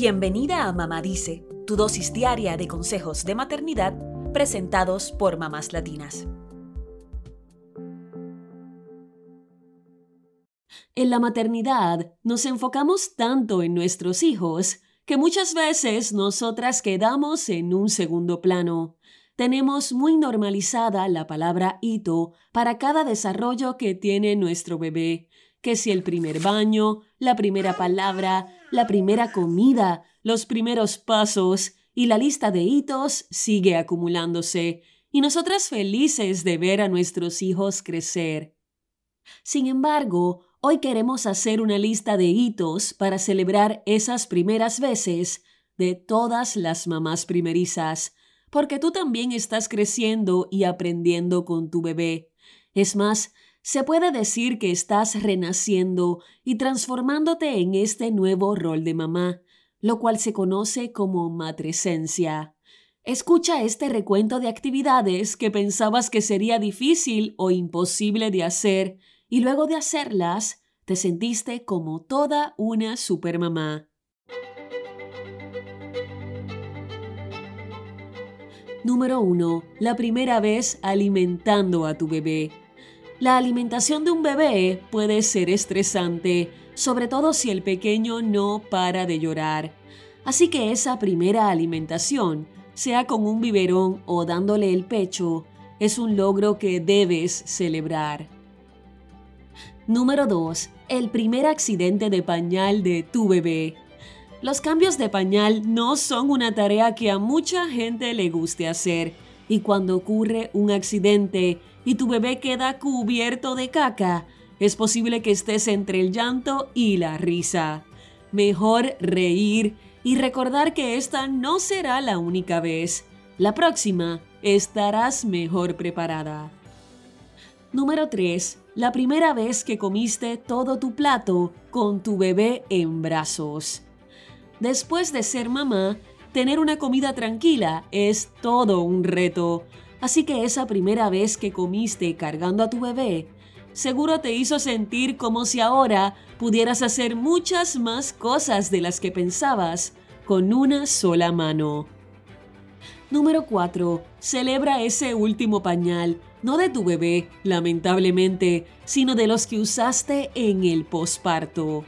Bienvenida a Mamá Dice, tu dosis diaria de consejos de maternidad presentados por mamás latinas. En la maternidad nos enfocamos tanto en nuestros hijos que muchas veces nosotras quedamos en un segundo plano. Tenemos muy normalizada la palabra hito para cada desarrollo que tiene nuestro bebé, que si el primer baño, la primera palabra, la primera comida, los primeros pasos y la lista de hitos sigue acumulándose, y nosotras felices de ver a nuestros hijos crecer. Sin embargo, hoy queremos hacer una lista de hitos para celebrar esas primeras veces de todas las mamás primerizas, porque tú también estás creciendo y aprendiendo con tu bebé. Es más, se puede decir que estás renaciendo y transformándote en este nuevo rol de mamá, lo cual se conoce como matresencia. Escucha este recuento de actividades que pensabas que sería difícil o imposible de hacer y luego de hacerlas te sentiste como toda una supermamá. Número 1. La primera vez alimentando a tu bebé. La alimentación de un bebé puede ser estresante, sobre todo si el pequeño no para de llorar. Así que esa primera alimentación, sea con un biberón o dándole el pecho, es un logro que debes celebrar. Número 2. El primer accidente de pañal de tu bebé. Los cambios de pañal no son una tarea que a mucha gente le guste hacer, y cuando ocurre un accidente y tu bebé queda cubierto de caca, es posible que estés entre el llanto y la risa. Mejor reír y recordar que esta no será la única vez. La próxima estarás mejor preparada. Número 3. La primera vez que comiste todo tu plato con tu bebé en brazos. Después de ser mamá, tener una comida tranquila es todo un reto. Así que esa primera vez que comiste cargando a tu bebé, seguro te hizo sentir como si ahora pudieras hacer muchas más cosas de las que pensabas con una sola mano. Número 4. Celebra ese último pañal, no de tu bebé, lamentablemente, sino de los que usaste en el posparto.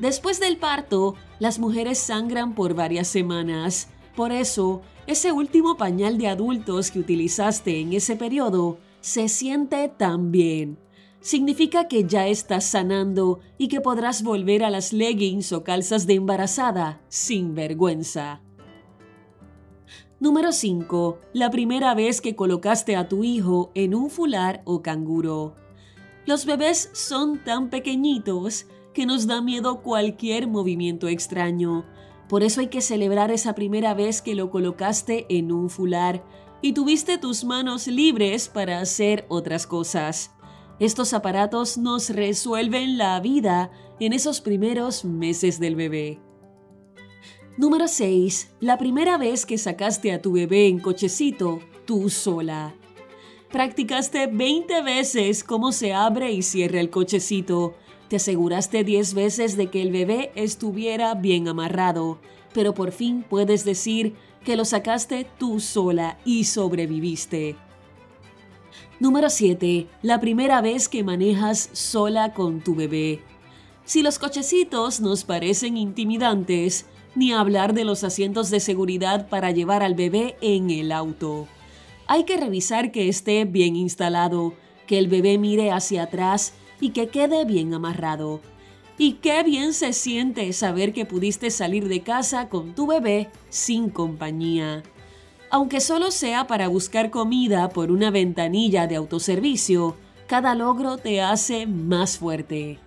Después del parto, las mujeres sangran por varias semanas. Por eso, ese último pañal de adultos que utilizaste en ese periodo se siente tan bien. Significa que ya estás sanando y que podrás volver a las leggings o calzas de embarazada sin vergüenza. Número 5. La primera vez que colocaste a tu hijo en un fular o canguro. Los bebés son tan pequeñitos que nos da miedo cualquier movimiento extraño. Por eso hay que celebrar esa primera vez que lo colocaste en un fular y tuviste tus manos libres para hacer otras cosas. Estos aparatos nos resuelven la vida en esos primeros meses del bebé. Número 6. La primera vez que sacaste a tu bebé en cochecito, tú sola. Practicaste 20 veces cómo se abre y cierra el cochecito te aseguraste 10 veces de que el bebé estuviera bien amarrado, pero por fin puedes decir que lo sacaste tú sola y sobreviviste. Número 7. La primera vez que manejas sola con tu bebé. Si los cochecitos nos parecen intimidantes, ni hablar de los asientos de seguridad para llevar al bebé en el auto. Hay que revisar que esté bien instalado, que el bebé mire hacia atrás y que quede bien amarrado. Y qué bien se siente saber que pudiste salir de casa con tu bebé sin compañía. Aunque solo sea para buscar comida por una ventanilla de autoservicio, cada logro te hace más fuerte.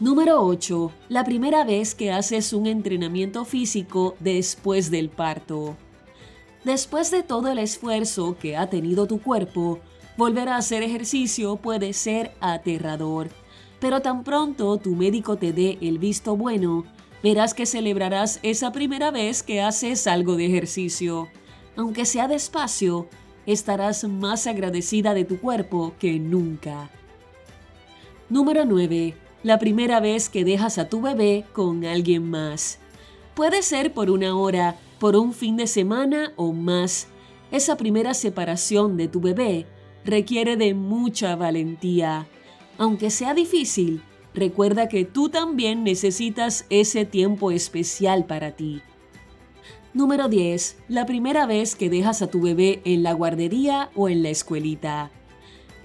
Número 8. La primera vez que haces un entrenamiento físico después del parto. Después de todo el esfuerzo que ha tenido tu cuerpo, Volver a hacer ejercicio puede ser aterrador, pero tan pronto tu médico te dé el visto bueno, verás que celebrarás esa primera vez que haces algo de ejercicio. Aunque sea despacio, estarás más agradecida de tu cuerpo que nunca. Número 9. La primera vez que dejas a tu bebé con alguien más. Puede ser por una hora, por un fin de semana o más. Esa primera separación de tu bebé requiere de mucha valentía. Aunque sea difícil, recuerda que tú también necesitas ese tiempo especial para ti. Número 10. La primera vez que dejas a tu bebé en la guardería o en la escuelita.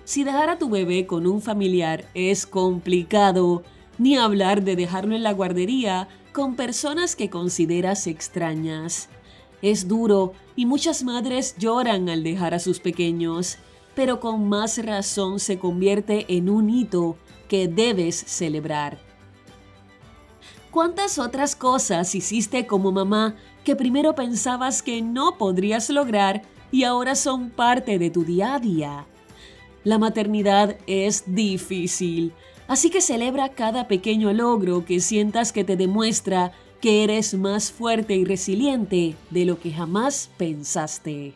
Si dejar a tu bebé con un familiar es complicado, ni hablar de dejarlo en la guardería con personas que consideras extrañas. Es duro y muchas madres lloran al dejar a sus pequeños, pero con más razón se convierte en un hito que debes celebrar. ¿Cuántas otras cosas hiciste como mamá que primero pensabas que no podrías lograr y ahora son parte de tu día a día? La maternidad es difícil, Así que celebra cada pequeño logro que sientas que te demuestra que eres más fuerte y resiliente de lo que jamás pensaste.